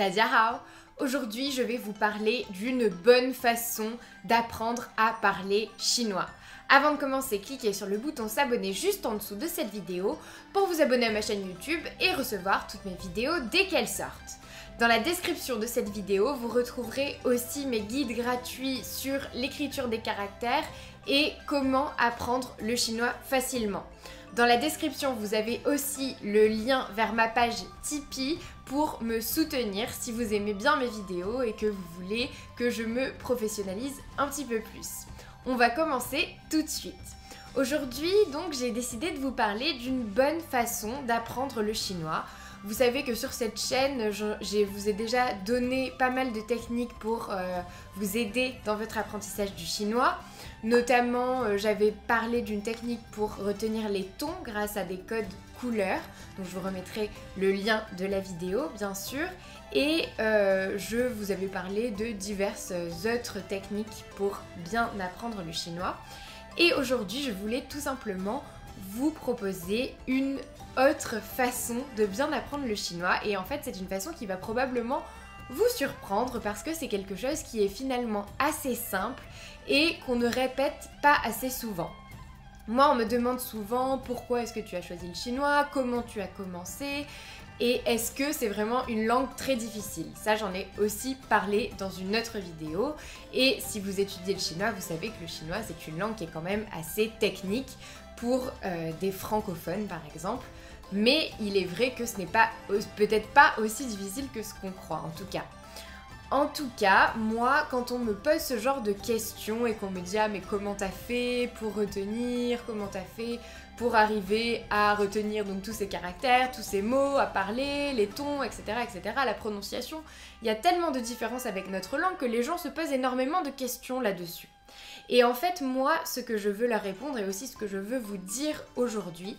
Hao Aujourd'hui, je vais vous parler d'une bonne façon d'apprendre à parler chinois. Avant de commencer, cliquez sur le bouton s'abonner juste en dessous de cette vidéo pour vous abonner à ma chaîne YouTube et recevoir toutes mes vidéos dès qu'elles sortent. Dans la description de cette vidéo, vous retrouverez aussi mes guides gratuits sur l'écriture des caractères et comment apprendre le chinois facilement. Dans la description, vous avez aussi le lien vers ma page Tipeee pour me soutenir si vous aimez bien mes vidéos et que vous voulez que je me professionnalise un petit peu plus. On va commencer tout de suite. Aujourd'hui, donc, j'ai décidé de vous parler d'une bonne façon d'apprendre le chinois. Vous savez que sur cette chaîne, je, vous ai déjà donné pas mal de techniques pour euh, vous aider dans votre apprentissage du chinois. Notamment, euh, j'avais parlé d'une technique pour retenir les tons grâce à des codes couleurs. Donc je vous remettrai le lien de la vidéo, bien sûr. Et euh, je vous avais parlé de diverses autres techniques pour bien apprendre le chinois. Et aujourd'hui, je voulais tout simplement vous proposer une autre façon de bien apprendre le chinois. Et en fait, c'est une façon qui va probablement vous surprendre parce que c'est quelque chose qui est finalement assez simple et qu'on ne répète pas assez souvent. Moi, on me demande souvent pourquoi est-ce que tu as choisi le chinois, comment tu as commencé, et est-ce que c'est vraiment une langue très difficile Ça, j'en ai aussi parlé dans une autre vidéo. Et si vous étudiez le chinois, vous savez que le chinois, c'est une langue qui est quand même assez technique pour euh, des francophones, par exemple. Mais il est vrai que ce n'est pas peut-être pas aussi difficile que ce qu'on croit, en tout cas. En tout cas, moi, quand on me pose ce genre de questions et qu'on me dit ah mais comment t'as fait pour retenir, comment t'as fait pour arriver à retenir donc tous ces caractères, tous ces mots, à parler, les tons, etc., etc., la prononciation, il y a tellement de différences avec notre langue que les gens se posent énormément de questions là-dessus. Et en fait, moi, ce que je veux leur répondre et aussi ce que je veux vous dire aujourd'hui,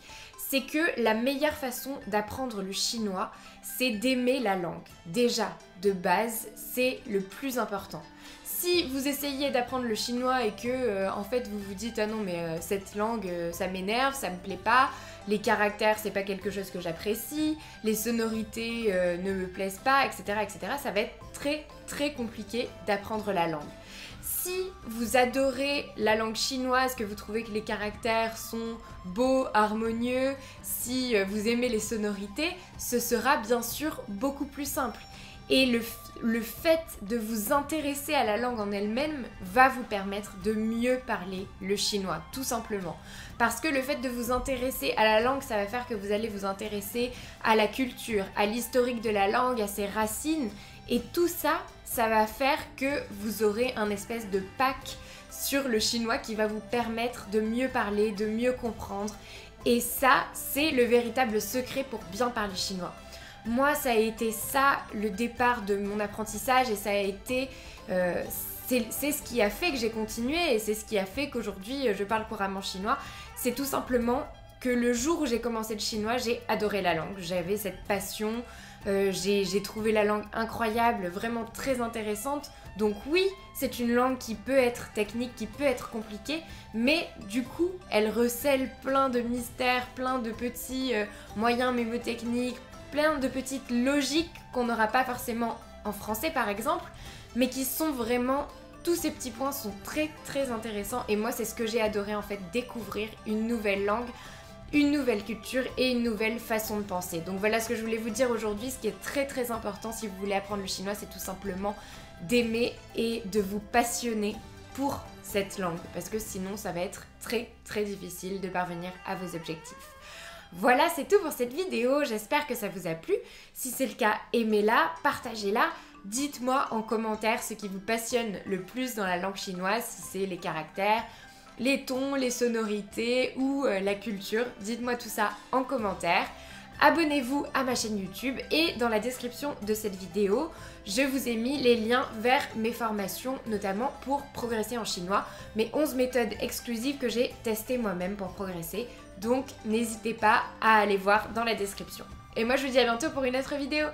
c'est que la meilleure façon d'apprendre le chinois, c'est d'aimer la langue. Déjà, de base, c'est le plus important. Si vous essayez d'apprendre le chinois et que euh, en fait vous vous dites ah non mais euh, cette langue euh, ça m'énerve, ça me plaît pas, les caractères c'est pas quelque chose que j'apprécie, les sonorités ne me plaisent pas, etc., etc., ça va être très très compliqué d'apprendre la langue. Si vous adorez la langue chinoise, que vous trouvez que les caractères sont beaux, harmonieux, si vous aimez les sonorités, ce sera bien sûr beaucoup plus simple. Et le, le, fait de vous intéresser à la langue en elle-même va vous permettre de mieux parler le chinois, tout simplement. Parce que le fait de vous intéresser à la langue, ça va faire que vous allez vous intéresser à la culture, à l'historique de la langue, à ses racines. Et tout ça, ça va faire que vous aurez un espèce de pack sur le chinois qui va vous permettre de mieux parler, de mieux comprendre. Et ça, c'est le véritable secret pour bien parler chinois. Moi, ça a été ça le départ de mon apprentissage et ça a été... Euh, c'est ce qui a fait que j'ai continué et c'est ce qui a fait qu'aujourd'hui je parle couramment chinois. C'est tout simplement que le jour où j'ai commencé le chinois, j'ai adoré la langue. J'avais cette passion, euh, j'ai trouvé la langue incroyable, vraiment très intéressante. Donc oui, c'est une langue qui peut être technique, qui peut être compliquée, mais du coup, elle recèle plein de mystères, plein de petits euh, moyens mémotechniques, plein de petites logiques qu'on n'aura pas forcément en français par exemple, mais qui sont vraiment tous ces petits points sont très très intéressants et moi c'est ce que j'ai adoré en fait découvrir une nouvelle langue, une nouvelle culture et une nouvelle façon de penser. Donc voilà ce que je voulais vous dire aujourd'hui, ce qui est très très important si vous voulez apprendre le chinois, c'est tout simplement d'aimer et de vous passionner pour cette langue parce que sinon ça va être très très difficile de parvenir à vos objectifs. Voilà, c'est tout pour cette vidéo. J'espère que ça vous a plu. Si c'est le cas, aimez-la, partagez-la. Dites-moi en commentaire ce qui vous passionne le plus dans la langue chinoise, si c'est les caractères, les tons, les sonorités ou euh, la culture. Dites-moi tout ça en commentaire. Abonnez-vous à ma chaîne YouTube et dans la description de cette vidéo, je vous ai mis les liens vers mes formations, notamment pour progresser en chinois, mes 11 méthodes exclusives que j'ai testées moi-même pour progresser. Donc n'hésitez pas à aller voir dans la description. Et moi je vous dis à bientôt pour une autre vidéo